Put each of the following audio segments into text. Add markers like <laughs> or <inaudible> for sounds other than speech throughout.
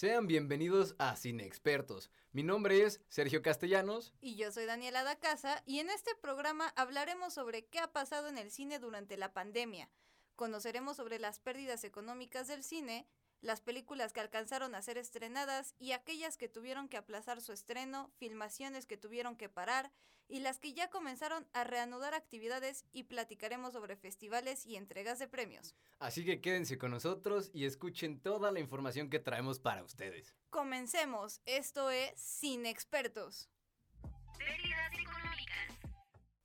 Sean bienvenidos a Cine Expertos. Mi nombre es Sergio Castellanos. Y yo soy Daniela da Casa y en este programa hablaremos sobre qué ha pasado en el cine durante la pandemia. Conoceremos sobre las pérdidas económicas del cine, las películas que alcanzaron a ser estrenadas y aquellas que tuvieron que aplazar su estreno, filmaciones que tuvieron que parar y las que ya comenzaron a reanudar actividades y platicaremos sobre festivales y entregas de premios. Así que quédense con nosotros y escuchen toda la información que traemos para ustedes. Comencemos, esto es Cine Expertos.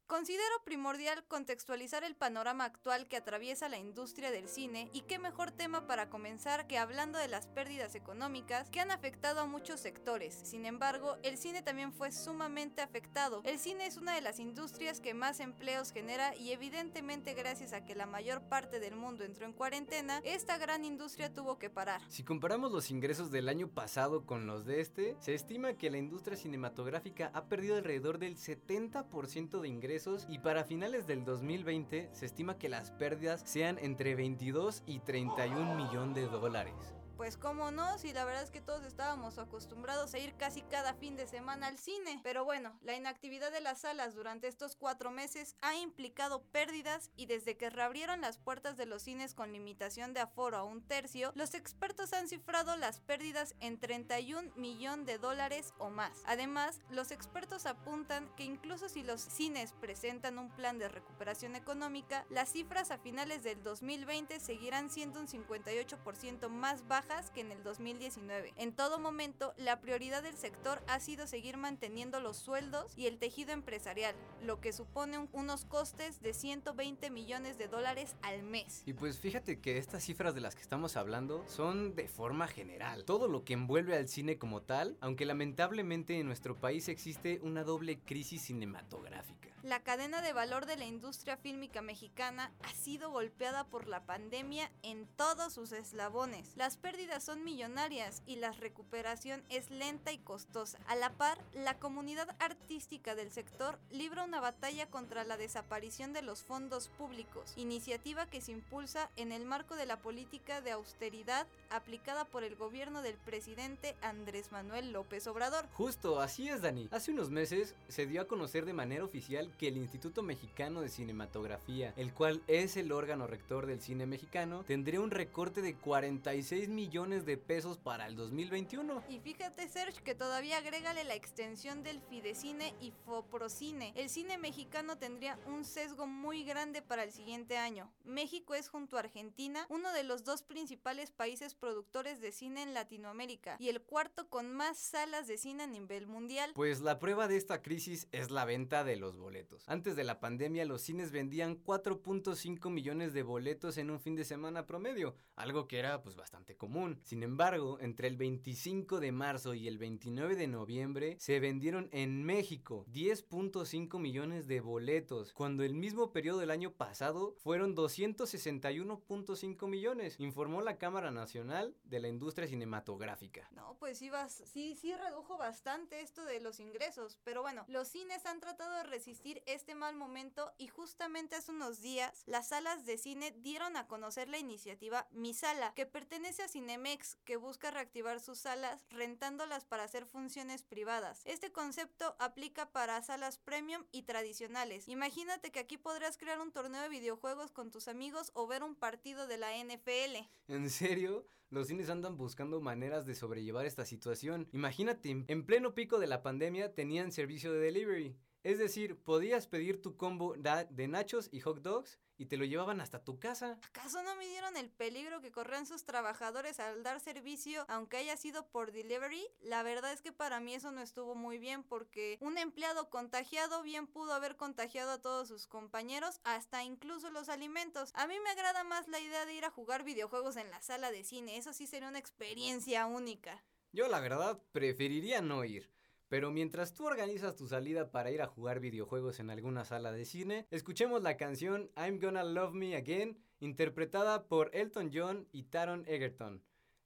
Considero primordial contextualizar el panorama actual que atraviesa la industria del cine y qué mejor tema para comenzar que hablando de las pérdidas económicas que han afectado a muchos sectores. Sin embargo, el cine también fue sumamente afectado. El cine es una de las industrias que más empleos genera y evidentemente gracias a que la mayor parte del mundo entró en cuarentena, esta gran industria tuvo que parar. Si comparamos los ingresos del año pasado con los de este, se estima que la industria cinematográfica ha perdido alrededor del 70% de ingresos y para finales del 2020 se estima que las pérdidas sean entre 22 y 31 millones de dólares. Pues cómo no, si la verdad es que todos estábamos acostumbrados a ir casi cada fin de semana al cine. Pero bueno, la inactividad de las salas durante estos cuatro meses ha implicado pérdidas y desde que reabrieron las puertas de los cines con limitación de aforo a un tercio, los expertos han cifrado las pérdidas en 31 millones de dólares o más. Además, los expertos apuntan que incluso si los cines presentan un plan de recuperación económica, las cifras a finales del 2020 seguirán siendo un 58% más bajas que en el 2019. En todo momento, la prioridad del sector ha sido seguir manteniendo los sueldos y el tejido empresarial, lo que supone un- unos costes de 120 millones de dólares al mes. Y pues fíjate que estas cifras de las que estamos hablando son de forma general. Todo lo que envuelve al cine como tal, aunque lamentablemente en nuestro país existe una doble crisis cinematográfica. La cadena de valor de la industria fílmica mexicana ha sido golpeada por la pandemia en todos sus eslabones. Las pérdidas son millonarias y la recuperación es lenta y costosa. A la par, la comunidad artística del sector libra una batalla contra la desaparición de los fondos públicos, iniciativa que se impulsa en el marco de la política de austeridad aplicada por el gobierno del presidente Andrés Manuel López Obrador. Justo, así es, Dani. Hace unos meses se dio a conocer de manera oficial que el Instituto Mexicano de Cinematografía, el cual es el órgano rector del cine mexicano, tendría un recorte de 46 millones de pesos para el 2021. Y fíjate, Serge, que todavía agrégale la extensión del Fidecine y Foprocine. El cine mexicano tendría un sesgo muy grande para el siguiente año. México es, junto a Argentina, uno de los dos principales países productores de cine en Latinoamérica y el cuarto con más salas de cine a nivel mundial. Pues la prueba de esta crisis es la venta de los boletos. Antes de la pandemia, los cines vendían 4.5 millones de boletos en un fin de semana promedio, algo que era pues bastante común. Sin embargo, entre el 25 de marzo y el 29 de noviembre se vendieron en México 10.5 millones de boletos, cuando el mismo periodo del año pasado fueron 261.5 millones, informó la Cámara Nacional de la Industria Cinematográfica. No, pues sí, sí, sí redujo bastante esto de los ingresos. Pero bueno, los cines han tratado de resistir este mal momento y justamente hace unos días las salas de cine dieron a conocer la iniciativa Mi Sala, que pertenece a Cinemex, que busca reactivar sus salas rentándolas para hacer funciones privadas. Este concepto aplica para salas premium y tradicionales. Imagínate que aquí podrás crear un torneo de videojuegos con tus amigos o ver un partido de la NFL. ¿En serio? Los cines andan buscando maneras de sobrellevar esta situación. Imagínate, en pleno pico de la pandemia tenían servicio de delivery. Es decir, podías pedir tu combo de nachos y hot dogs y te lo llevaban hasta tu casa. ¿Acaso no midieron el peligro que corrían sus trabajadores al dar servicio, aunque haya sido por delivery? La verdad es que para mí eso no estuvo muy bien porque un empleado contagiado bien pudo haber contagiado a todos sus compañeros, hasta incluso los alimentos. A mí me agrada más la idea de ir a jugar videojuegos en la sala de cine, eso sí sería una experiencia única. Yo la verdad preferiría no ir. Pero mientras tú organizas tu salida para ir a jugar videojuegos en alguna sala de cine, escuchemos la canción I'm Gonna Love Me Again, interpretada por Elton John y Taron Egerton,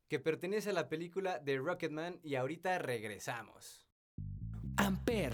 que pertenece a la película The Rocketman y ahorita regresamos. Amper.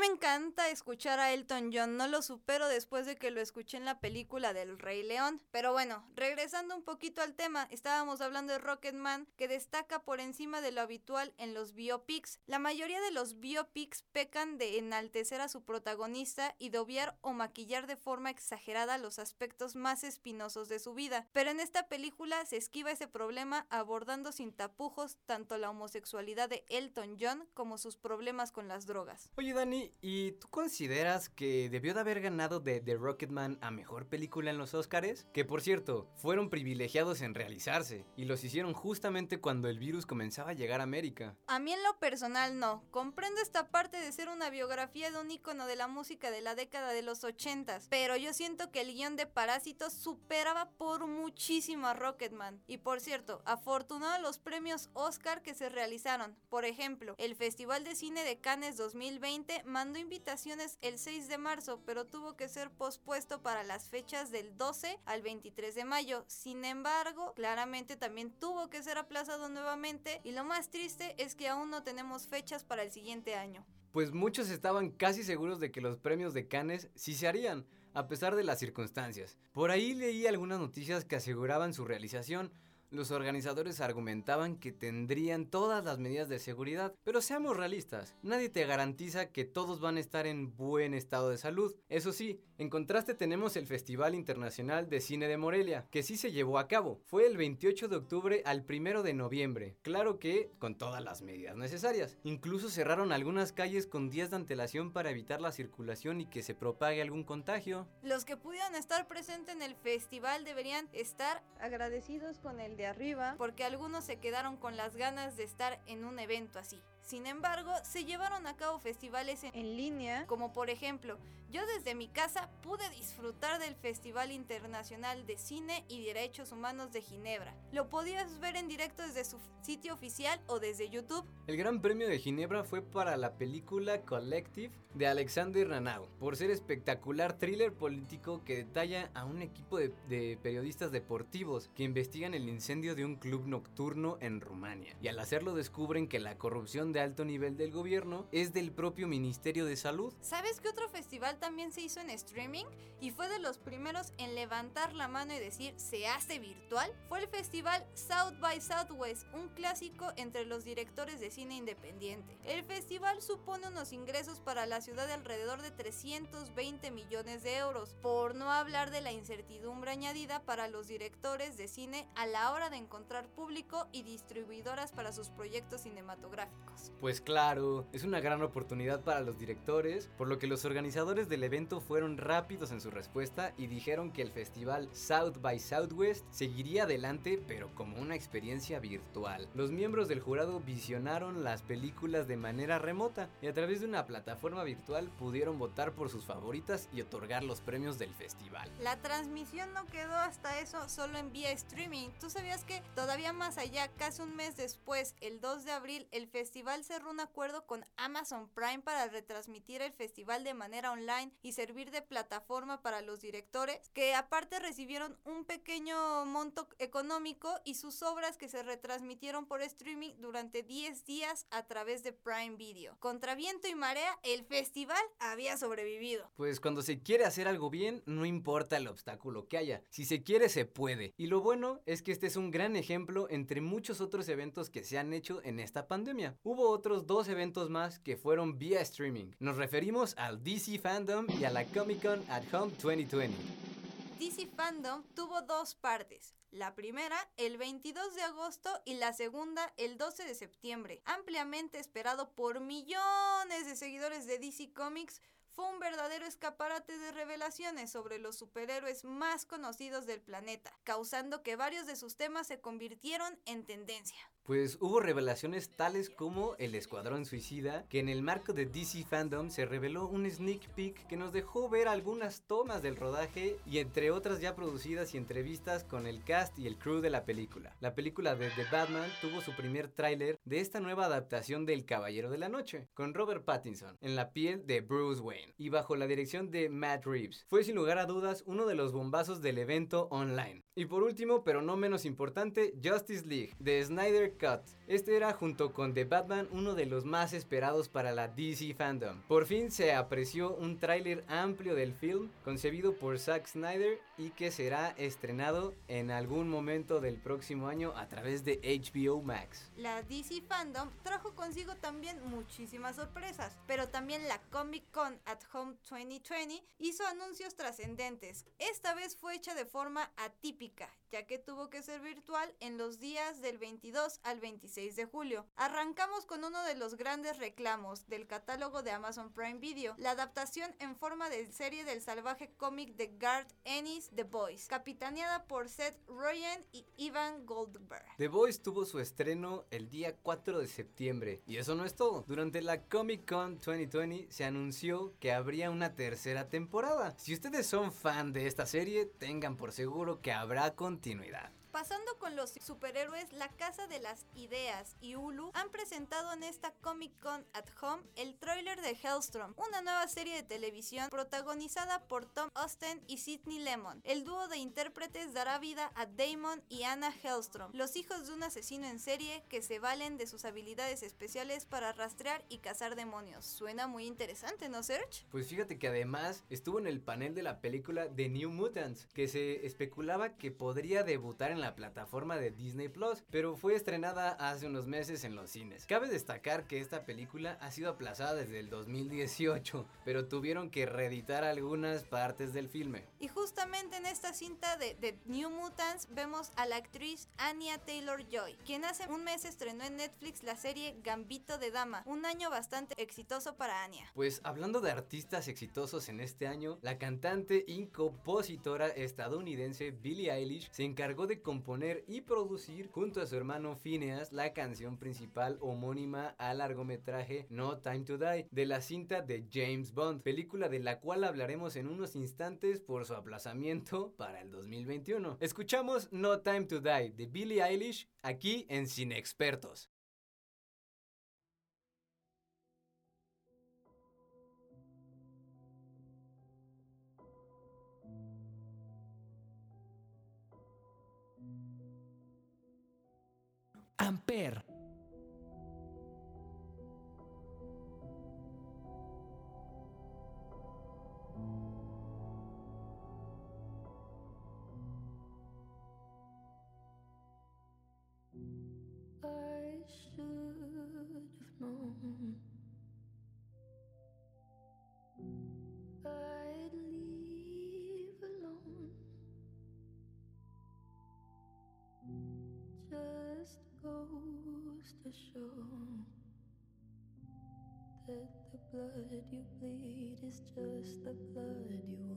Me encanta escuchar a Elton John, no lo supero después de que lo escuché en la película del Rey León. Pero bueno, regresando un poquito al tema, estábamos hablando de Rocketman, que destaca por encima de lo habitual en los biopics. La mayoría de los biopics pecan de enaltecer a su protagonista y de o maquillar de forma exagerada los aspectos más espinosos de su vida. Pero en esta película se esquiva ese problema abordando sin tapujos tanto la homosexualidad de Elton John como sus problemas con las drogas. Oye Dani, ¿y tú consideras que debió de haber ganado de The Rocketman a mejor película en los Oscars? Que por cierto, fueron privilegiados en realizarse y los hicieron justamente cuando el virus comenzaba a llegar a América. A mí en lo personal no. Comprendo esta parte de ser una biografía de un ícono de la música de la década de los ochentas, pero yo siento que el guion de Parásitos superaba por muchísimo a Rocketman. Y por cierto, afortunado los premios Oscar que se realizaron. Por ejemplo, el Festival de Cine de Cannes 2020 mandó invitaciones el 6 de marzo, pero tuvo que ser pospuesto para las fechas del 12 al 23 de mayo. Sin embargo, claramente también tuvo que ser aplazado nuevamente y lo más triste es que aún no tenemos fechas para el siguiente año. Pues muchos estaban casi seguros de que los premios de Cannes sí se harían, a pesar de las circunstancias. Por ahí leí algunas noticias que aseguraban su realización, los organizadores argumentaban que tendrían todas las medidas de seguridad, pero seamos realistas, nadie te garantiza que todos van a estar en buen estado de salud. Eso sí, en contraste tenemos el Festival Internacional de Cine de Morelia, que sí se llevó a cabo. Fue el 28 de octubre al 1 de noviembre. Claro que con todas las medidas necesarias. Incluso cerraron algunas calles con días de antelación para evitar la circulación y que se propague algún contagio. Los que pudieron estar presentes en el festival deberían estar agradecidos con el de arriba porque algunos se quedaron con las ganas de estar en un evento así. Sin embargo, se llevaron a cabo festivales en, línea, como por ejemplo, yo desde mi casa pude disfrutar del Festival Internacional de Cine y Derechos Humanos de Ginebra. Lo podías ver en directo desde su sitio oficial o desde YouTube. El Gran Premio de Ginebra fue para la película Collective de Alexander Ranau, por ser espectacular thriller político que detalla a un equipo de, de periodistas deportivos que investigan el incendio de un club nocturno en Rumania. Y al hacerlo descubren que la corrupción de alto nivel del gobierno es del propio Ministerio de Salud. ¿Sabes qué otro festival también se hizo en streaming? Y fue de los primeros en levantar la mano y decir se hace virtual. Fue el festival South by Southwest, un clásico entre los directores de cine independiente. El festival supone unos ingresos para la ciudad de alrededor de 320 millones de euros, por no hablar de la incertidumbre añadida para los directores de cine a la hora de encontrar público y distribuidoras para sus proyectos cinematográficos. Pues claro, es una gran oportunidad para los directores, por lo que los organizadores del evento fueron rápidos en su respuesta y dijeron que el festival South by Southwest seguiría adelante pero como una experiencia virtual. Los miembros del jurado visionaron las películas de manera remota y a través de una plataforma virtual pudieron votar por sus favoritas y otorgar los premios del festival. La transmisión no quedó hasta eso solo en vía streaming. ¿Tú sabías que todavía más allá, casi un mes después, el 2 de abril, el festival cerró un acuerdo con Amazon Prime para retransmitir el festival de manera online y servir de plataforma para los directores, que aparte recibieron un pequeño monto económico y sus obras que se retransmitieron por streaming durante 10 días a través de Prime Video. Contra viento y marea, el festival había sobrevivido. Pues cuando se quiere hacer algo bien, no importa el obstáculo que haya. Si se quiere, se puede. Y lo bueno es que este es un gran ejemplo entre muchos otros eventos que se han hecho en esta pandemia. Hubo otros dos eventos más que fueron vía streaming. Nos referimos al DC Fandom y a la Comic Con at Home 2020. DC Fandom tuvo dos partes. La primera el 22 de agosto y la segunda el 12 de septiembre. Ampliamente esperado por millones de seguidores de DC Comics, fue un verdadero escaparate de revelaciones sobre los superhéroes más conocidos del planeta, causando que varios de sus temas se convirtieron en tendencia. Pues hubo revelaciones tales como el Escuadrón Suicida, que en el marco de DC Fandom se reveló un sneak peek que nos dejó ver algunas tomas del rodaje y entre otras ya producidas y entrevistas con el cast y el crew de la película. La película de The Batman tuvo su primer tráiler de esta nueva adaptación del Caballero de la Noche, con Robert Pattinson, en la piel de Bruce Wayne y bajo la dirección de Matt Reeves. Fue sin lugar a dudas uno de los bombazos del evento online. Y por último, pero no menos importante, Justice League, de Snyder Este era junto con The Batman uno de los más esperados para la DC fandom. Por fin se apreció un tráiler amplio del film concebido por Zack Snyder y que será estrenado en algún momento del próximo año a través de HBO Max. La DC Fandom trajo consigo también muchísimas sorpresas, pero también la Comic Con at Home 2020 hizo anuncios trascendentes. Esta vez fue hecha de forma atípica, ya que tuvo que ser virtual en los días del 22 al 26 de julio. Arrancamos con uno de los grandes reclamos del catálogo de Amazon Prime Video, la adaptación en forma de serie del salvaje cómic de Garth Ennis, The Boys, capitaneada por Seth Rogen y Ivan Goldberg. The Voice tuvo su estreno el día 4 de septiembre y eso no es todo. Durante la Comic Con 2020 se anunció que habría una tercera temporada. Si ustedes son fan de esta serie, tengan por seguro que habrá continuidad. Pasando con los superhéroes, la Casa de las Ideas y Hulu han presentado en esta Comic Con at Home el tráiler de Hellstrom, una nueva serie de televisión protagonizada por Tom Austin y Sidney Lemon. El dúo de intérpretes dará vida a Damon y Anna Hellstrom, los hijos de un asesino en serie que se valen de sus habilidades especiales para rastrear y cazar demonios. Suena muy interesante, ¿no, Serge? Pues fíjate que además estuvo en el panel de la película The New Mutants, que se especulaba que podría debutar en la plataforma de Disney Plus, pero fue estrenada hace unos meses en los cines. Cabe destacar que esta película ha sido aplazada desde el 2018, pero tuvieron que reeditar algunas partes del filme. Y justamente en esta cinta de, The New Mutants vemos a la actriz Anya Taylor Joy, quien hace un mes estrenó en Netflix la serie Gambito de Dama, un año bastante exitoso para Anya. Pues hablando de artistas exitosos en este año, la cantante y compositora estadounidense Billie Eilish se encargó de componer y producir junto a su hermano Phineas la canción principal homónima al largometraje No Time to Die de la cinta de James Bond, película de la cual hablaremos en unos instantes por su aplazamiento para el 2021. Escuchamos No Time to Die de Billie Eilish aquí en Cine Expertos. Amper. Show that the blood you bleed is just the blood you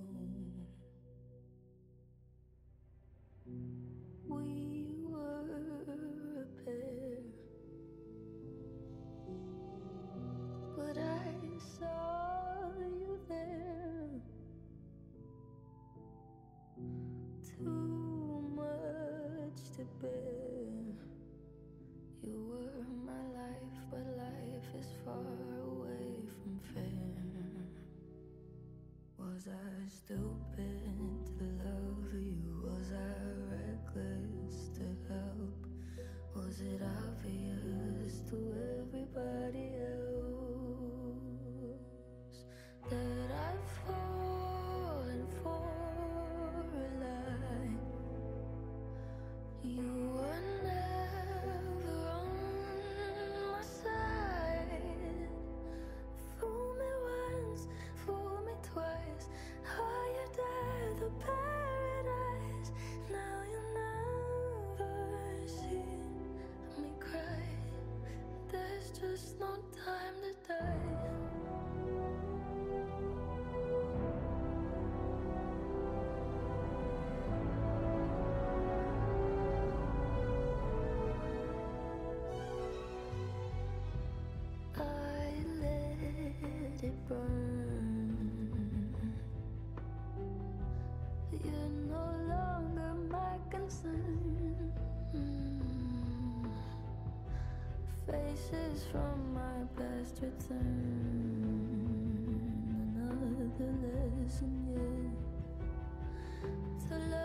stupid just no time Faces from my past return. Another lesson yet to learn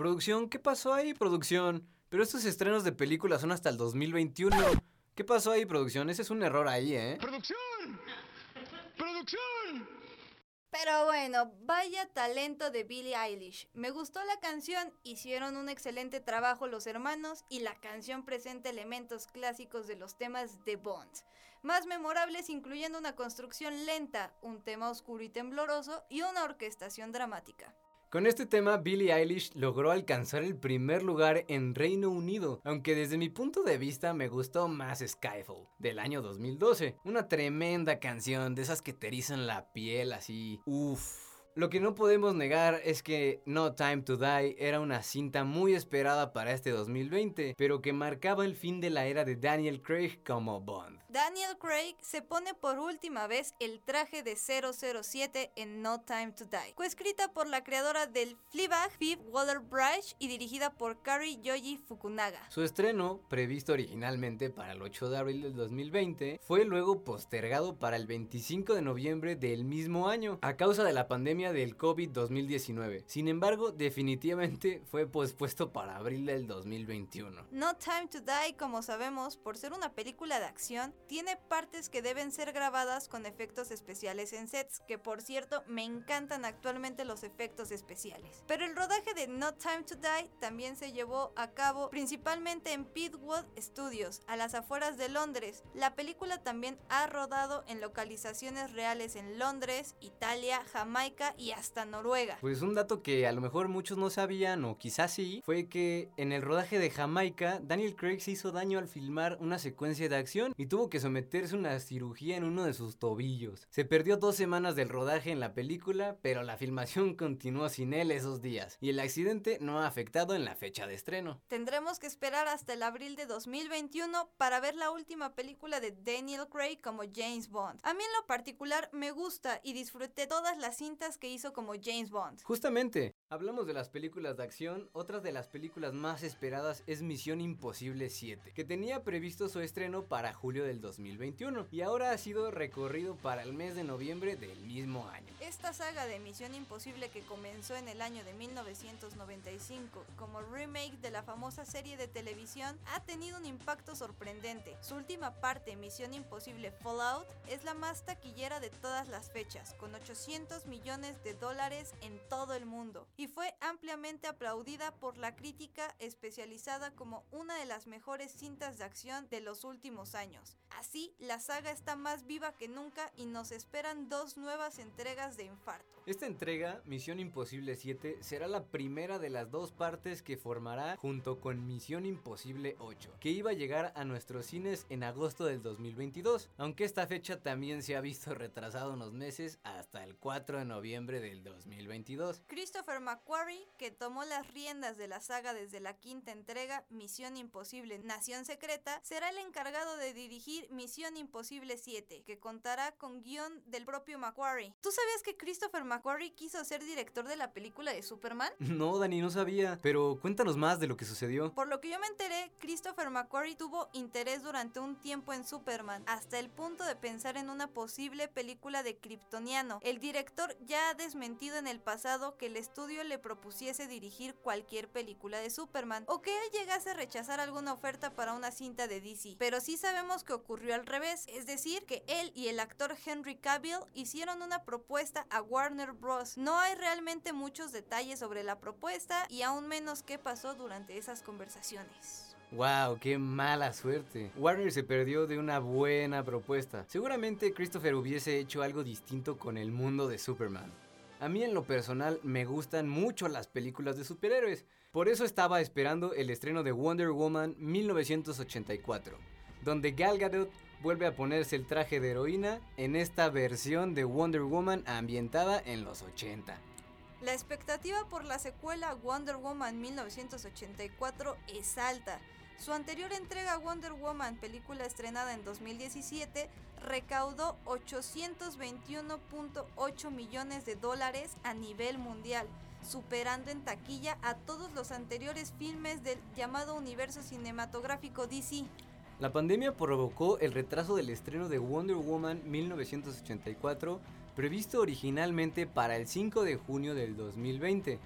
Producción, ¿qué pasó ahí, producción? Pero estos estrenos de películas son hasta el 2021. ¿Qué pasó ahí, producción? Ese es un error ahí, ¿eh? ¡Producción! ¡Producción! Pero bueno, vaya talento de Billie Eilish. Me gustó la canción, hicieron un excelente trabajo los hermanos y la canción presenta elementos clásicos de los temas de Bond. Más memorables incluyendo una construcción lenta, un tema oscuro y tembloroso y una orquestación dramática. Con este tema, Billie Eilish logró alcanzar el primer lugar en Reino Unido, aunque desde mi punto de vista me gustó más Skyfall, del año 2012. Una tremenda canción, de esas que te erizan la piel así, uff. Lo que no podemos negar es que No Time to Die era una cinta muy esperada para este 2020, pero que marcaba el fin de la era de Daniel Craig como Bond. Daniel Craig se pone por última vez el traje de 007 en No Time to Die, coescrita por la creadora del Fleabag, Phoebe Waller-Bridge y dirigida por Kari Yoji Fukunaga. Su estreno, previsto originalmente para el 8 de abril del 2020, fue luego postergado para el 25 de noviembre del mismo año, a causa de la pandemia del COVID-2019. Sin embargo, definitivamente fue pospuesto para abril del 2021. No Time to Die, como sabemos, por ser una película de acción, tiene partes que deben ser grabadas con efectos especiales en sets, que por cierto me encantan actualmente los efectos especiales. Pero el rodaje de No Time to Die también se llevó a cabo principalmente en Pitwood Studios, a las afueras de Londres. La película también ha rodado en localizaciones reales en Londres, Italia, Jamaica y hasta Noruega. Pues un dato que a lo mejor muchos no sabían o quizás sí, fue que en el rodaje de Jamaica, Daniel Craig se hizo daño al filmar una secuencia de acción y tuvo que someterse a una cirugía en uno de sus tobillos. Se perdió dos semanas del rodaje en la película, pero la filmación <laughs> continuó sin él esos días y el accidente no ha afectado en la fecha de estreno. Tendremos que esperar hasta el abril de 2021 para ver la última película de Daniel Craig como James Bond. A mí en lo particular me gusta y disfruté todas las cintas que hizo como James Bond. Justamente, hablamos de las películas de acción, otra de las películas más esperadas es Misión Imposible 7, que tenía previsto su estreno para julio del 2021 y ahora ha sido recorrido para el mes de noviembre del mismo año. Esta saga de Misión Imposible que comenzó en el año de 1995 como remake de la famosa serie de televisión ha tenido un impacto sorprendente. Su última parte, Misión Imposible Fallout, es la más taquillera de todas las fechas, con 800 millones de dólares en todo el mundo, y fue ampliamente aplaudida por la crítica especializada como una de las mejores cintas de acción de los últimos años. Así, la saga está más viva que nunca y nos esperan dos nuevas entregas de infarto. Esta entrega, Misión Imposible 7, será la primera de las dos partes que formará junto con Misión Imposible 8, que iba a llegar a nuestros cines en agosto del 2022, aunque esta fecha también se ha visto retrasado unos meses hasta el 4 de noviembre del 2022. Christopher McQuarrie, que tomó las riendas de la saga desde la quinta entrega, Misión Imposible Nación Secreta, será el encargado de dirigir Misión Imposible 7, que contará con guion del propio McQuarrie. ¿Tú sabías que Christopher McQuarrie quiso ser director de la película de Superman? <laughs> No, Dani, no sabía, pero cuéntanos más de lo que sucedió. Por lo que yo me enteré, Christopher McQuarrie tuvo interés durante un tiempo en Superman, hasta el punto de pensar en una posible película de Kryptoniano. El director ya ha desmentido en el pasado que el estudio le propusiese dirigir cualquier película de Superman, o que él llegase a rechazar alguna oferta para una cinta de DC. Pero sí sabemos que ocurrió al revés, es decir, que él y el actor Henry Cavill hicieron una propuesta a Warner Bros. No hay realmente muchos detalles sobre la propuesta y aún menos qué pasó durante esas conversaciones. Wow, qué mala suerte. Warner se perdió de una buena propuesta. Seguramente Christopher hubiese hecho algo distinto con el mundo de Superman. A mí en lo personal me gustan mucho las películas de superhéroes, por eso estaba esperando el estreno de Wonder Woman 1984, donde Gal Gadot vuelve a ponerse el traje de heroína en esta versión de Wonder Woman ambientada en los 80. La expectativa por la secuela Wonder Woman 1984 es alta. Su anterior entrega Wonder Woman, película estrenada en 2017, recaudó 821.8 millones de dólares a nivel mundial, superando en taquilla a todos los anteriores filmes del llamado universo cinematográfico DC. La pandemia provocó el retraso del estreno de Wonder Woman 1984, previsto originalmente para el 5 de junio del 2020,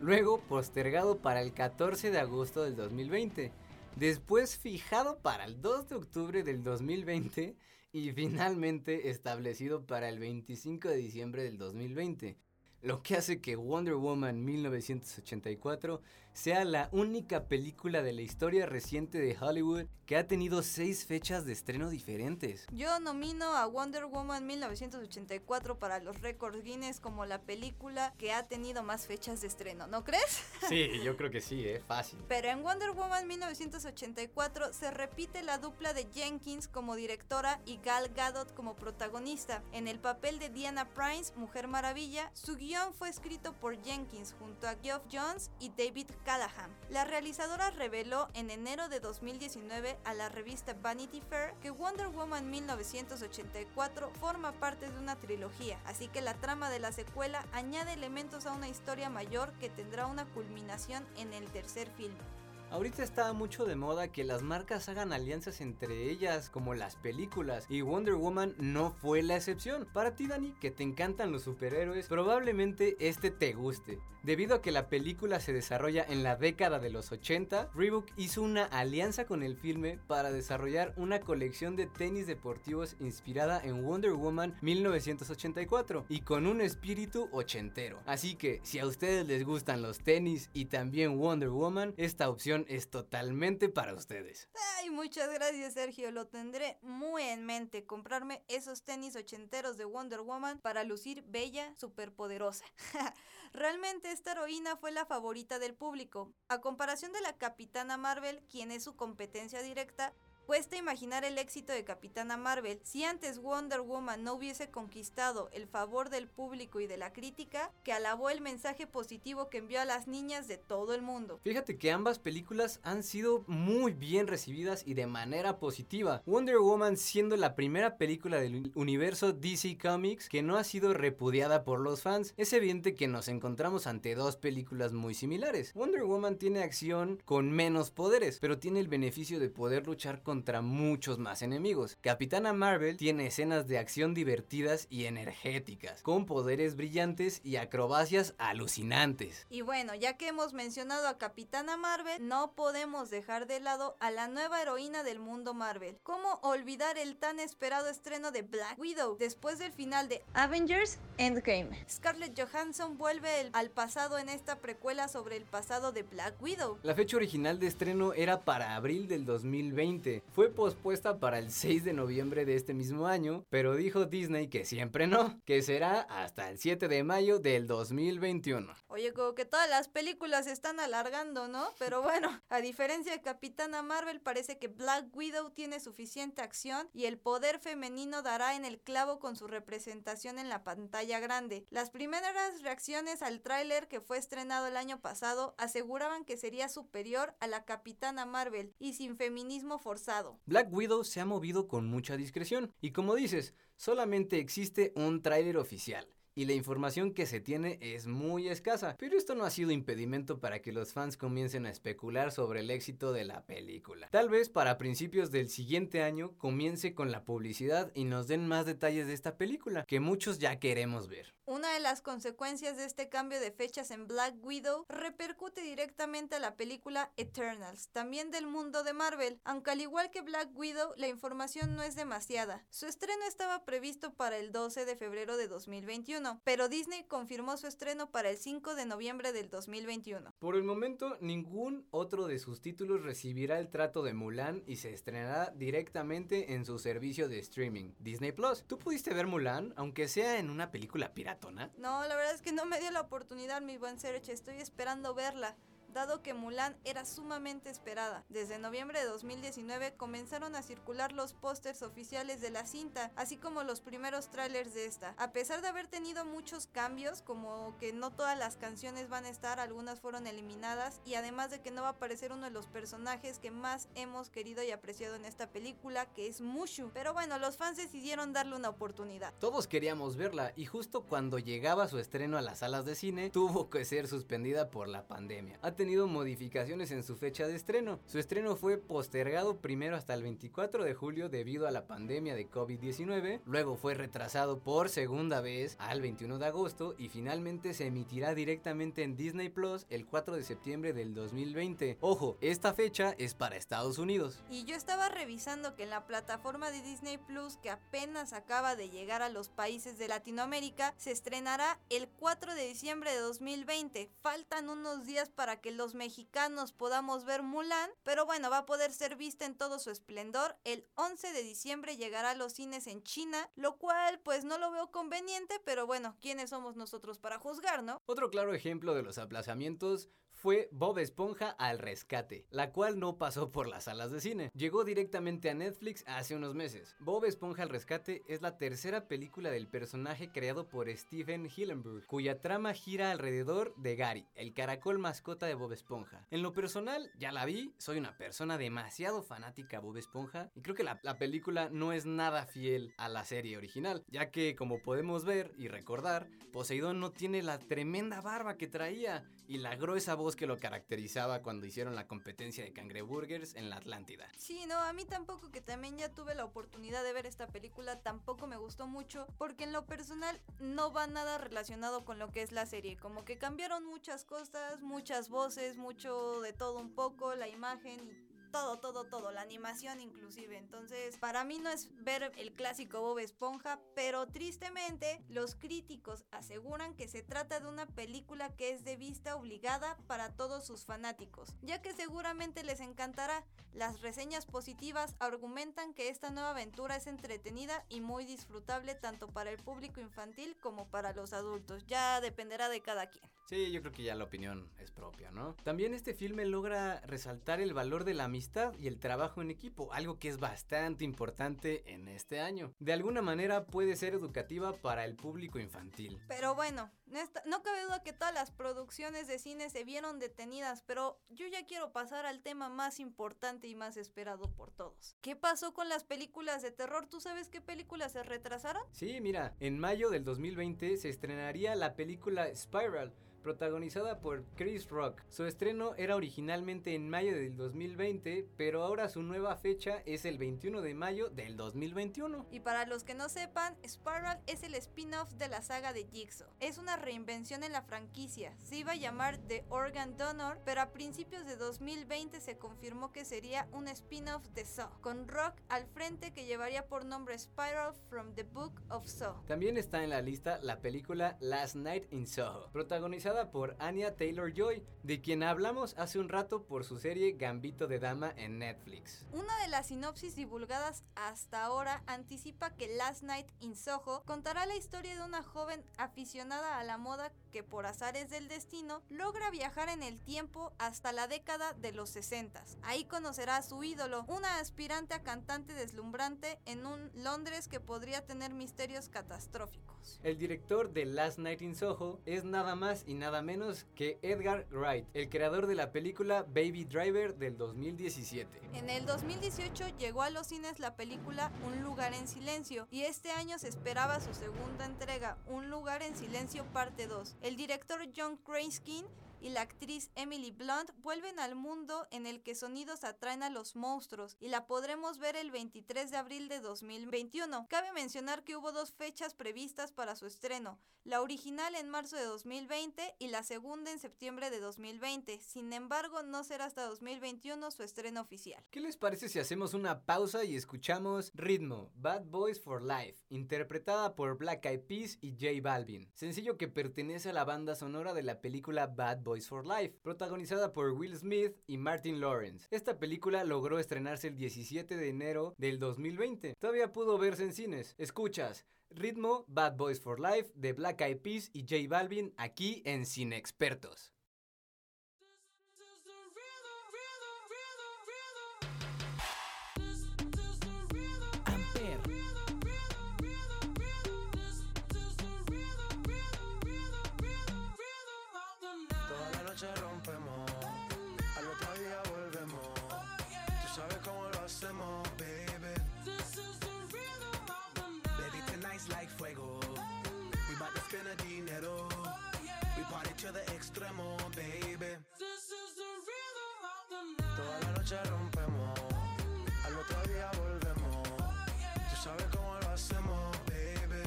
luego postergado para el 14 de agosto del 2020, después fijado para el 2 de octubre del 2020 y <laughs> finalmente establecido para el 25 de diciembre del 2020 lo que hace que Wonder Woman 1984 sea la única película de la historia reciente de Hollywood que ha tenido seis fechas de estreno diferentes. Yo nomino a Wonder Woman 1984 para los récords Guinness como la película que ha tenido más fechas de estreno, ¿no crees? <laughs> Sí, yo creo que sí, es fácil. Pero en Wonder Woman 1984 se repite la dupla de Jenkins como directora y Gal Gadot como protagonista. En el papel de Diana Prince, Mujer Maravilla, su guion fue escrito por Jenkins junto a Geoff Jones y David Callahan. La realizadora reveló en enero de 2019 a la revista Vanity Fair que Wonder Woman 1984 forma parte de una trilogía, así que la trama de la secuela añade elementos a una historia mayor que tendrá una culminación en el tercer film. Ahorita está mucho de moda que las marcas hagan alianzas entre ellas, como las películas, y Wonder Woman no fue la excepción. Para ti, Dani, que te encantan los superhéroes, probablemente este te guste. Debido a que la película se desarrolla en la década de los 80, Reebok hizo una alianza con el filme para desarrollar una colección de tenis deportivos inspirada en Wonder Woman 1984 y con un espíritu ochentero. Así que si a ustedes les gustan los tenis y también Wonder Woman, esta opción es totalmente para ustedes. Ay, muchas gracias Sergio, lo tendré muy en mente, comprarme esos tenis ochenteros de Wonder Woman para lucir bella, superpoderosa. <laughs> Realmente esta heroína fue la favorita del público. A comparación de la Capitana Marvel, quien es su competencia directa, Cuesta imaginar el éxito de Capitana Marvel. Si antes Wonder Woman no hubiese conquistado el favor del público y de la crítica, que alabó el mensaje positivo que envió a las niñas de todo el mundo. Fíjate que ambas películas han sido muy bien recibidas y de manera positiva. Wonder Woman siendo la primera película del universo DC Comics que no ha sido repudiada por los fans. Es evidente que nos encontramos ante dos películas muy similares. Wonder Woman tiene acción con menos poderes, pero tiene el beneficio de poder luchar con contra muchos más enemigos. Capitana Marvel tiene escenas de acción divertidas y energéticas, con poderes brillantes y acrobacias alucinantes. Y bueno, ya que hemos mencionado a Capitana Marvel, no podemos dejar de lado a la nueva heroína del mundo Marvel. ¿Cómo olvidar el tan esperado estreno de Black Widow después del final de Avengers Endgame? Scarlett Johansson vuelve el- al pasado en esta precuela sobre el pasado de Black Widow. La fecha original de estreno era para abril del 2020. Fue pospuesta para el 6 de noviembre de este mismo año, pero dijo Disney que siempre no, que será hasta el 7 de mayo del 2021. Oye, como que todas las películas se están alargando, ¿no? Pero <laughs> bueno, a diferencia de Capitana Marvel, parece que Black Widow tiene suficiente acción y el poder femenino dará en el clavo con su representación en la pantalla grande. Las primeras reacciones al tráiler que fue estrenado el año pasado aseguraban que sería superior a la Capitana Marvel y sin feminismo forzado. Black Widow se ha movido con mucha discreción y como dices, solamente existe un tráiler oficial. Y la información que se tiene es muy escasa, pero esto no ha sido impedimento para que los fans comiencen a especular sobre el éxito de la película. Tal vez para principios del siguiente año comience con la publicidad y nos den más detalles de esta película, que muchos ya queremos ver. Una de las consecuencias de este cambio de fechas en Black Widow repercute directamente a la película Eternals, también del mundo de Marvel, aunque al igual que Black Widow la información no es demasiada. Su estreno estaba previsto para el 12 de febrero de 2021, pero Disney confirmó su estreno para el 5 de noviembre del 2021. Por el momento, ningún otro de sus títulos recibirá el trato de Mulan y se estrenará directamente en su servicio de streaming, Disney Plus. ¿Tú pudiste ver Mulan, aunque sea en una película No, la verdad es que no me dio la oportunidad, mi buen Serge, estoy esperando verla. Dado que Mulan era sumamente esperada. Desde noviembre de 2019 comenzaron a circular los pósters oficiales de la cinta, así como los primeros trailers de esta. A pesar de haber tenido muchos cambios, como que no todas las canciones van a estar, algunas fueron eliminadas, y además de que no va a aparecer uno de los personajes que más hemos querido y apreciado en esta película, que es Mushu. Pero bueno, los fans decidieron darle una oportunidad. Todos queríamos verla y justo cuando llegaba su estreno a las salas de cine, tuvo que ser suspendida por la pandemia. Tenido modificaciones en su fecha de estreno. Su estreno fue postergado primero hasta el 24 de julio debido a la pandemia de COVID-19, luego fue retrasado por segunda vez al 21 de agosto y finalmente se emitirá directamente en Disney Plus el 4 de septiembre del 2020. Ojo, esta fecha es para Estados Unidos. Y yo estaba revisando que en la plataforma de Disney Plus, que apenas acaba de llegar a los países de Latinoamérica, se estrenará el 4 de diciembre de 2020. Faltan unos días para que los mexicanos podamos ver Mulan, pero bueno, va a poder ser vista en todo su esplendor. El 11 de diciembre llegará a los cines en China, lo cual pues no lo veo conveniente, pero bueno, ¿quiénes somos nosotros para juzgar, no? Otro claro ejemplo de los aplazamientos fue Bob Esponja al rescate, la cual no pasó por las salas de cine. Llegó directamente a Netflix hace unos meses. Bob Esponja al rescate es la tercera película del personaje creado por Steven Hillenburg, cuya trama gira alrededor de Gary, el caracol mascota de Bob Esponja. En lo personal, ya la vi, soy una persona demasiado fanática a Bob Esponja y creo que la, la película no es nada fiel a la serie original, ya que como podemos ver y recordar, Poseidón no tiene la tremenda barba que traía y la gruesa voz que lo caracterizaba cuando hicieron la competencia de cangreburgers en la Atlántida. Sí, no, a mí tampoco, que también ya tuve la oportunidad de ver esta película, tampoco me gustó mucho, porque en lo personal no va nada relacionado con lo que es la serie, como que cambiaron muchas cosas, muchas voces, mucho de todo un poco, la imagen y todo, todo, todo, la animación inclusive. Entonces, para mí no es ver el clásico Bob Esponja, pero tristemente los críticos aseguran que se trata de una película que es de vista obligada para todos sus fanáticos, ya que seguramente les encantará. Las reseñas positivas argumentan que esta nueva aventura es entretenida y muy disfrutable tanto para el público infantil como para los adultos. Ya dependerá de cada quien. Sí, yo creo que ya la opinión es propia, ¿no? También este filme logra resaltar el valor de la amistad y el trabajo en equipo, algo que es bastante importante en este año. De alguna manera puede ser educativa para el público infantil. Pero bueno, no, cabe duda que todas las producciones de cine se vieron detenidas, pero yo ya quiero pasar al tema más importante y más esperado por todos. ¿Qué pasó con las películas de terror? ¿Tú sabes qué películas se retrasaron? Sí, mira, en mayo del 2020 se estrenaría la película Spiral, protagonizada por Chris Rock. Su estreno era originalmente en mayo del 2020, pero ahora su nueva fecha es el 21 de mayo del 2021. Y para los que no sepan, Spiral es el spin-off de la saga de Jigsaw. Es una reinvención en la franquicia. Se iba a llamar The Organ Donor, pero a principios de 2020 se confirmó que sería un spin-off de Saw, con Rock al frente que llevaría por nombre Spiral from the Book of Saw. También está en la lista la película Last Night in Soho, protagonizada por Anya Taylor-Joy, de quien hablamos hace un rato por su serie Gambito de Dama en Netflix. Una de las sinopsis divulgadas hasta ahora anticipa que Last Night in Soho contará la historia de una joven aficionada a la moda que por azares del destino logra viajar en el tiempo hasta la década de los 60. Ahí conocerá a su ídolo, una aspirante a cantante deslumbrante en un Londres que podría tener misterios catastróficos. El director de Last Night in Soho es nada más y nada menos que Edgar Wright, el creador de la película Baby Driver del 2017. En el 2018 llegó a los cines la película Un lugar en silencio y este año se esperaba su segunda entrega, Un lugar en silencio parte 2. El director John Krasinski y la actriz Emily Blunt vuelven al mundo en el que sonidos atraen a los monstruos y la podremos ver el 23 de abril de 2021. Cabe mencionar que hubo dos fechas previstas para su estreno, la original en marzo de 2020 y la segunda en septiembre de 2020. Sin embargo, no será hasta 2021 su estreno oficial. ¿Qué les parece si hacemos una pausa y escuchamos Ritmo, Bad Boys for Life, interpretada por Black Eyed Peas y J Balvin, sencillo que pertenece a la banda sonora de la película Bad Boys for Life, protagonizada por Will Smith y Martin Lawrence. Esta película logró estrenarse el 17 de enero del 2020. Todavía pudo verse en cines. Escuchas Ritmo, Bad Boys for Life de Black Eyed Peas y J Balvin aquí en Cine Expertos. We party to the extremo, baby. Toda la noche rompemos, al otro día volvemos. Tú sabes cómo lo hacemos, baby.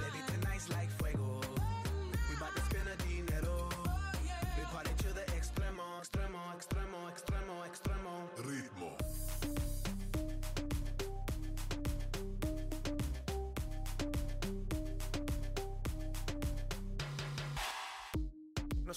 Baby, tonight's like fuego. We bout to spend a dinero. We party to the extremo, extremo, extremo, extremo, extremo. Ritmo.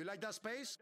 You like that space?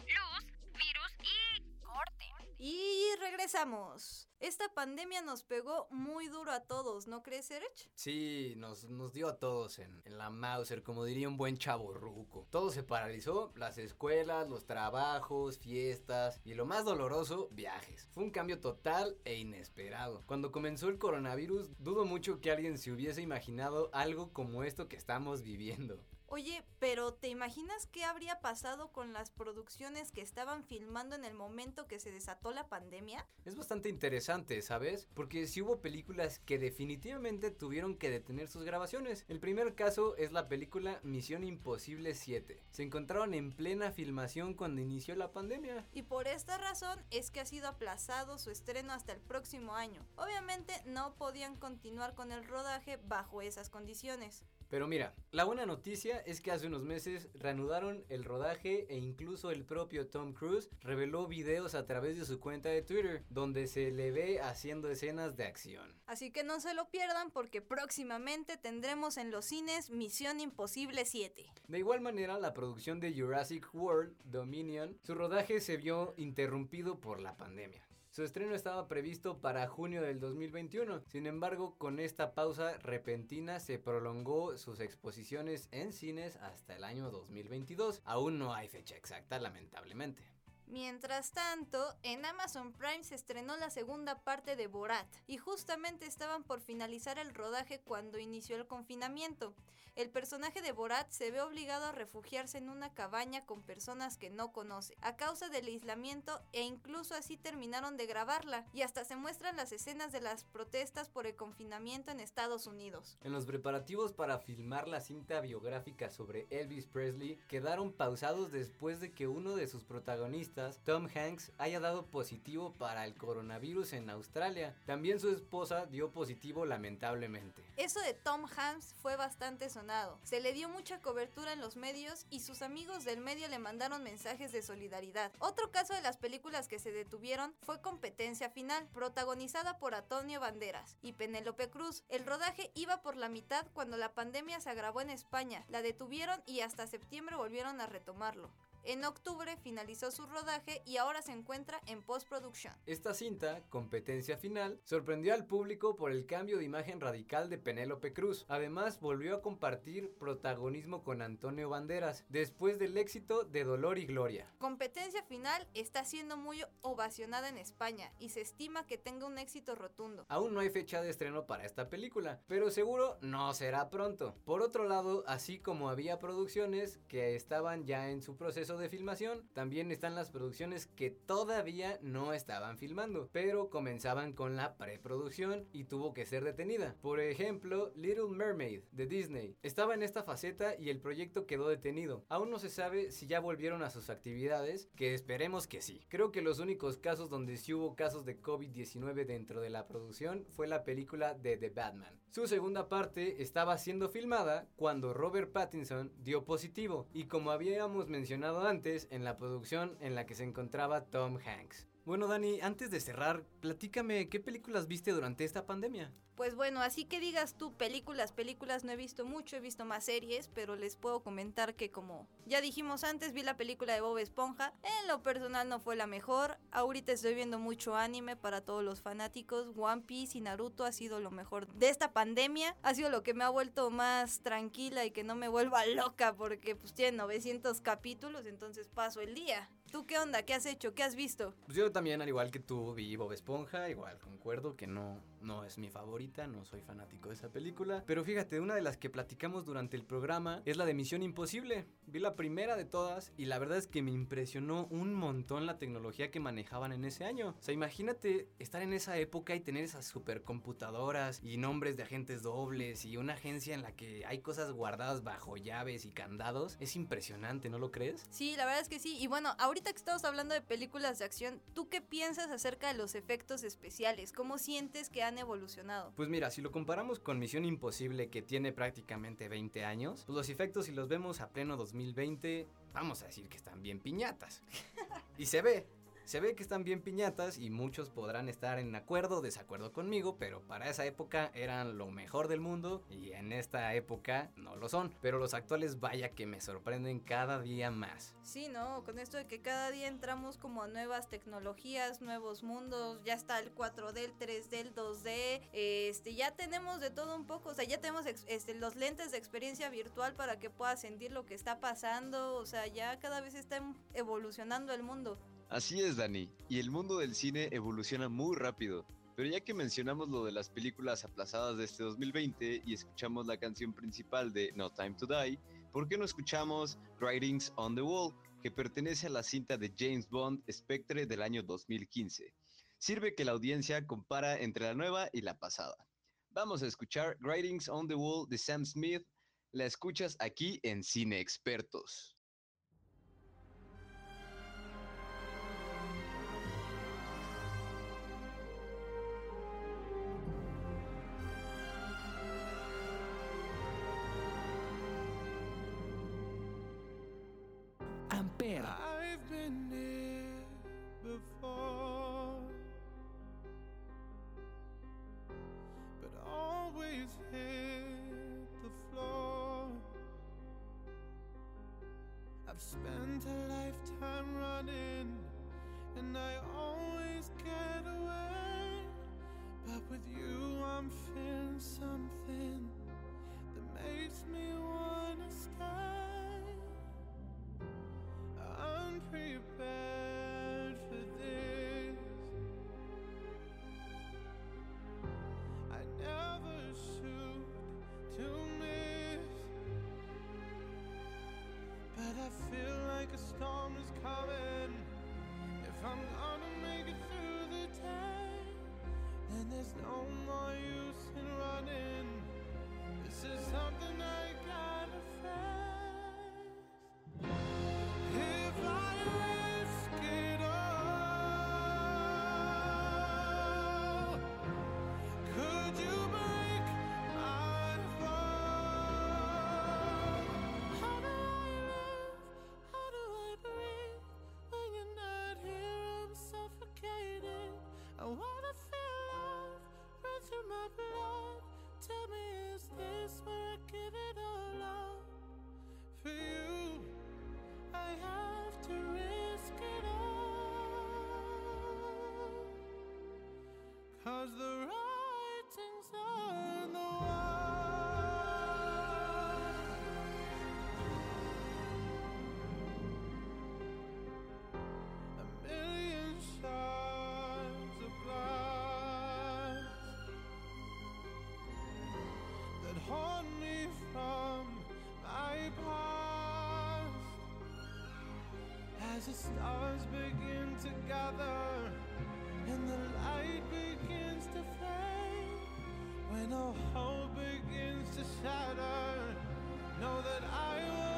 Luz, virus y corte. Y regresamos. Esta pandemia nos pegó muy duro a todos, ¿no crees, Serech? Sí, nos, nos dio a todos en, en la Mauser, como diría un buen chavo ruco. Todo se paralizó, las escuelas, los trabajos, fiestas y lo más doloroso, viajes. Fue un cambio total e inesperado. Cuando comenzó el coronavirus, dudo mucho que alguien se hubiese imaginado algo como esto que estamos viviendo. Oye, pero ¿te imaginas qué habría pasado con las producciones que estaban filmando en el momento que se desató la pandemia? Es bastante interesante, ¿sabes? Porque si hubo películas que definitivamente tuvieron que detener sus grabaciones. El primer caso es la película Misión Imposible 7. Se encontraron en plena filmación cuando inició la pandemia. Y por esta razón es que ha sido aplazado su estreno hasta el próximo año. Obviamente no podían continuar con el rodaje bajo esas condiciones. Pero mira, la buena noticia es que hace unos meses reanudaron el rodaje e incluso el propio Tom Cruise reveló videos a través de su cuenta de Twitter donde se le ve haciendo escenas de acción. Así que no se lo pierdan porque próximamente tendremos en los cines Misión Imposible 7. De igual manera, la producción de Jurassic World Dominion, su rodaje se vio interrumpido por la pandemia. Su estreno estaba previsto para junio del 2021. Sin embargo, con esta pausa repentina se prolongó sus exposiciones en cines hasta el año 2022. Aún no hay fecha exacta, lamentablemente. Mientras tanto, en Amazon Prime se estrenó la segunda parte de Borat y justamente estaban por finalizar el rodaje cuando inició el confinamiento. El personaje de Borat se ve obligado a refugiarse en una cabaña con personas que no conoce a causa del aislamiento e incluso así terminaron de grabarla y hasta se muestran las escenas de las protestas por el confinamiento en Estados Unidos. En los preparativos para filmar la cinta biográfica sobre Elvis Presley quedaron pausados después de que uno de sus protagonistas, Tom Hanks, haya dado positivo para el coronavirus en Australia. También su esposa dio positivo lamentablemente. Eso de Tom Hanks fue bastante sonado. Se le dio mucha cobertura en los medios y sus amigos del medio le mandaron mensajes de solidaridad. Otro caso de las películas que se detuvieron fue Competencia Final, protagonizada por Antonio Banderas y Penélope Cruz. El rodaje iba por la mitad cuando la pandemia se agravó en España, la detuvieron y hasta septiembre volvieron a retomarlo. En octubre finalizó su rodaje y ahora se encuentra en postproducción. Esta cinta, Competencia Final, sorprendió al público por el cambio de imagen radical de Penélope Cruz. Además, volvió a compartir protagonismo con Antonio Banderas, después del éxito de Dolor y Gloria. Competencia Final está siendo muy ovacionada en España y se estima que tenga un éxito rotundo. Aún no hay fecha de estreno para esta película, pero seguro no será pronto. Por otro lado, así como había producciones que estaban ya en su proceso de filmación, también están las producciones que todavía no estaban filmando, pero comenzaban con la preproducción y tuvo que ser detenida. Por ejemplo, Little Mermaid de Disney estaba en esta faceta y el proyecto quedó detenido. Aún no se sabe si ya volvieron a sus actividades, que esperemos que sí. Creo que los únicos casos donde sí hubo casos de COVID-19 dentro de la producción fue la película de The Batman. Su segunda parte estaba siendo filmada cuando Robert Pattinson dio positivo y como habíamos mencionado antes en la producción en la que se encontraba Tom Hanks. Bueno Dani, antes de cerrar, platícame qué películas viste durante esta pandemia. Pues bueno, así que digas tú películas, películas no he visto mucho, he visto más series, pero les puedo comentar que como ya dijimos antes, vi la película de Bob Esponja. En lo personal no fue la mejor. Ahorita estoy viendo mucho anime para todos los fanáticos. One Piece y Naruto ha sido lo mejor de esta pandemia. Ha sido lo que me ha vuelto más tranquila y que no me vuelva <laughs> loca porque pues tiene 900 capítulos, entonces paso el día. ¿Tú qué onda? ¿Qué has hecho? ¿Qué has visto? Pues yo también, al igual que tú, vi Bob Esponja, igual concuerdo que no, no es mi favorita, no soy fanático de esa película. Pero fíjate, una de las que platicamos durante el programa es la de Misión Imposible. Vi la primera de todas y la verdad es que me impresionó un montón la tecnología que manejaban en ese año. O sea, imagínate estar en esa época y tener esas supercomputadoras y nombres de agentes dobles y una agencia en la que hay cosas guardadas bajo llaves y candados. Es impresionante, ¿no lo crees? Sí, la verdad es que sí. Y bueno, ahorita que estamos hablando de películas de acción, ¿tú qué piensas acerca de los efectos especiales? ¿Cómo sientes que han evolucionado? Pues mira, si lo comparamos con Misión Imposible que tiene prácticamente 20 años, pues los efectos si los vemos a pleno 2020, vamos a decir que están bien piñatas. <laughs> y se ve, se ve que están bien piñatas y muchos podrán estar en acuerdo o desacuerdo conmigo, pero para esa época eran lo mejor del mundo y en esta época no lo son. Pero los actuales vaya que me sorprenden cada día más. Sí, ¿no? Con esto de que cada día entramos como a nuevas tecnologías, nuevos mundos, ya está el 4D, el 3D, el 2D, este, ya tenemos de todo un poco, o sea, ya tenemos este, los lentes de experiencia virtual para que puedas sentir lo que está pasando, o sea, ya cada vez está em- evolucionando el mundo. Así es, Dani, y el mundo del cine evoluciona muy rápido. Pero ya que mencionamos lo de las películas aplazadas de este 2020 y escuchamos la canción principal de No Time to Die, ¿por qué no escuchamos Writings on the Wall, que pertenece a la cinta de James Bond Spectre del año 2015? Sirve que la audiencia compara entre la nueva y la pasada. Vamos a escuchar Writings on the Wall de Sam Smith. La escuchas aquí en Cine Expertos. The stars begin to gather and the light begins to fade, when all hope begins to shatter, know that I won't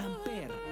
How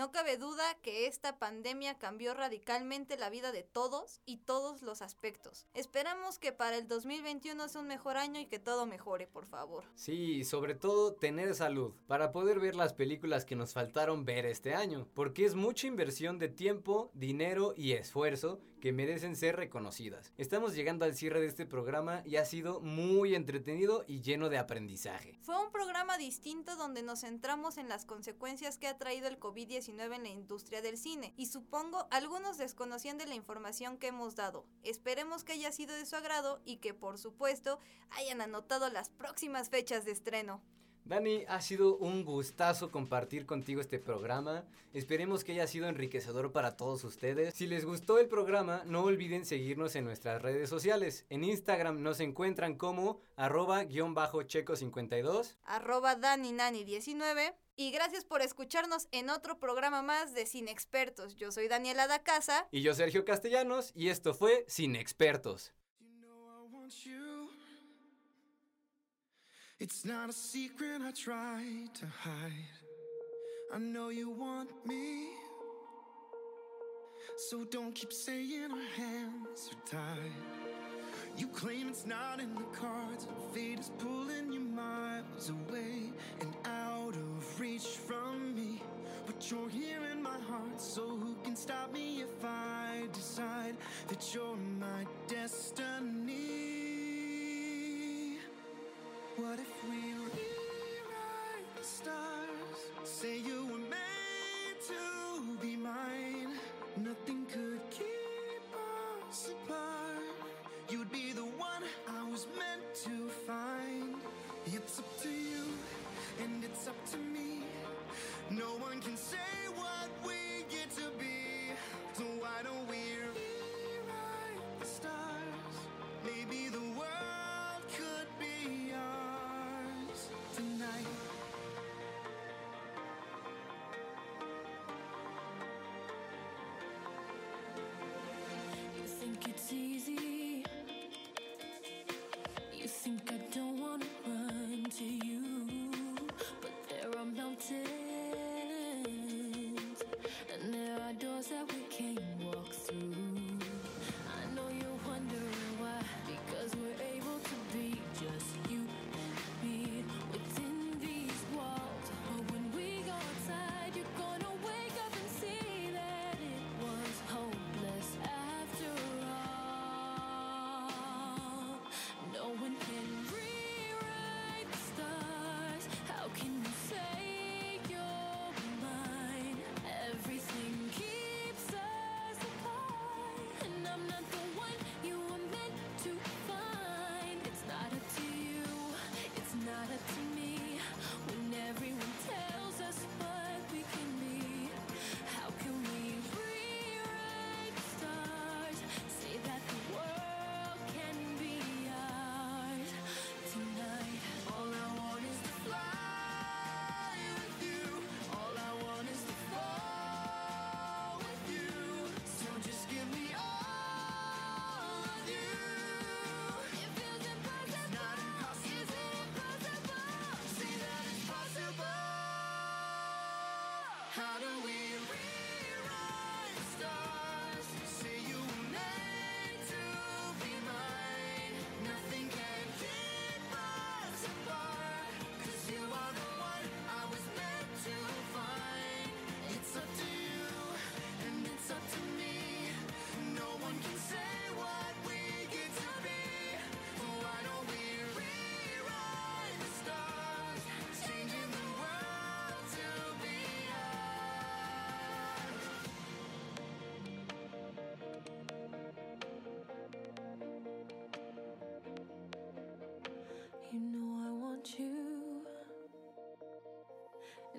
No cabe duda que esta pandemia cambió radicalmente la vida de todos y todos los aspectos. Esperamos que para el 2021 sea un mejor año y que todo mejore, por favor. Sí, y sobre todo tener salud para poder ver las películas que nos faltaron ver este año, porque es mucha inversión de tiempo, dinero y esfuerzo que merecen ser reconocidas. Estamos llegando al cierre de este programa y ha sido muy entretenido y lleno de aprendizaje. Fue un programa distinto donde nos centramos en las consecuencias que ha traído el COVID-19 en la industria del cine y supongo algunos desconocían de la información que hemos dado. Esperemos que haya sido de su agrado y que por supuesto hayan anotado las próximas fechas de estreno. Dani, ha sido un gustazo compartir contigo este programa. Esperemos que haya sido enriquecedor para todos ustedes. Si les gustó el programa, no olviden seguirnos en nuestras redes sociales. En Instagram nos encuentran como arroba guion bajo checo 52. arroba daninani19 y gracias por escucharnos en otro programa más de Sin Expertos. Yo soy Daniela da Casa. Y yo Sergio Castellanos y esto fue Sin Expertos. I want you. It's not a secret I try to hide. I know you want me. So don't keep saying our hands are tied. You claim it's not in the cards, fate is pulling you miles away and out of reach from me. But you're here in my heart, so who can stop me if I decide that you're my destiny? What if we rewrite the stars?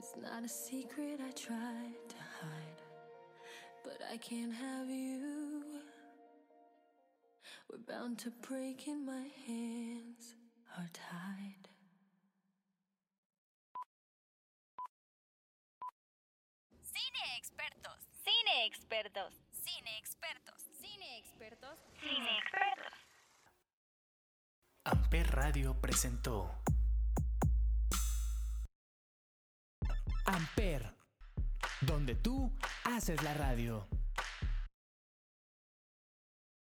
It's not a secret I tried to hide, but I can't have you. We're bound to break, in my hands are tied. Cine expertos. Cine expertos. Cine expertos. Cine expertos. Cine expertos. Amper Radio presentó. es la radio.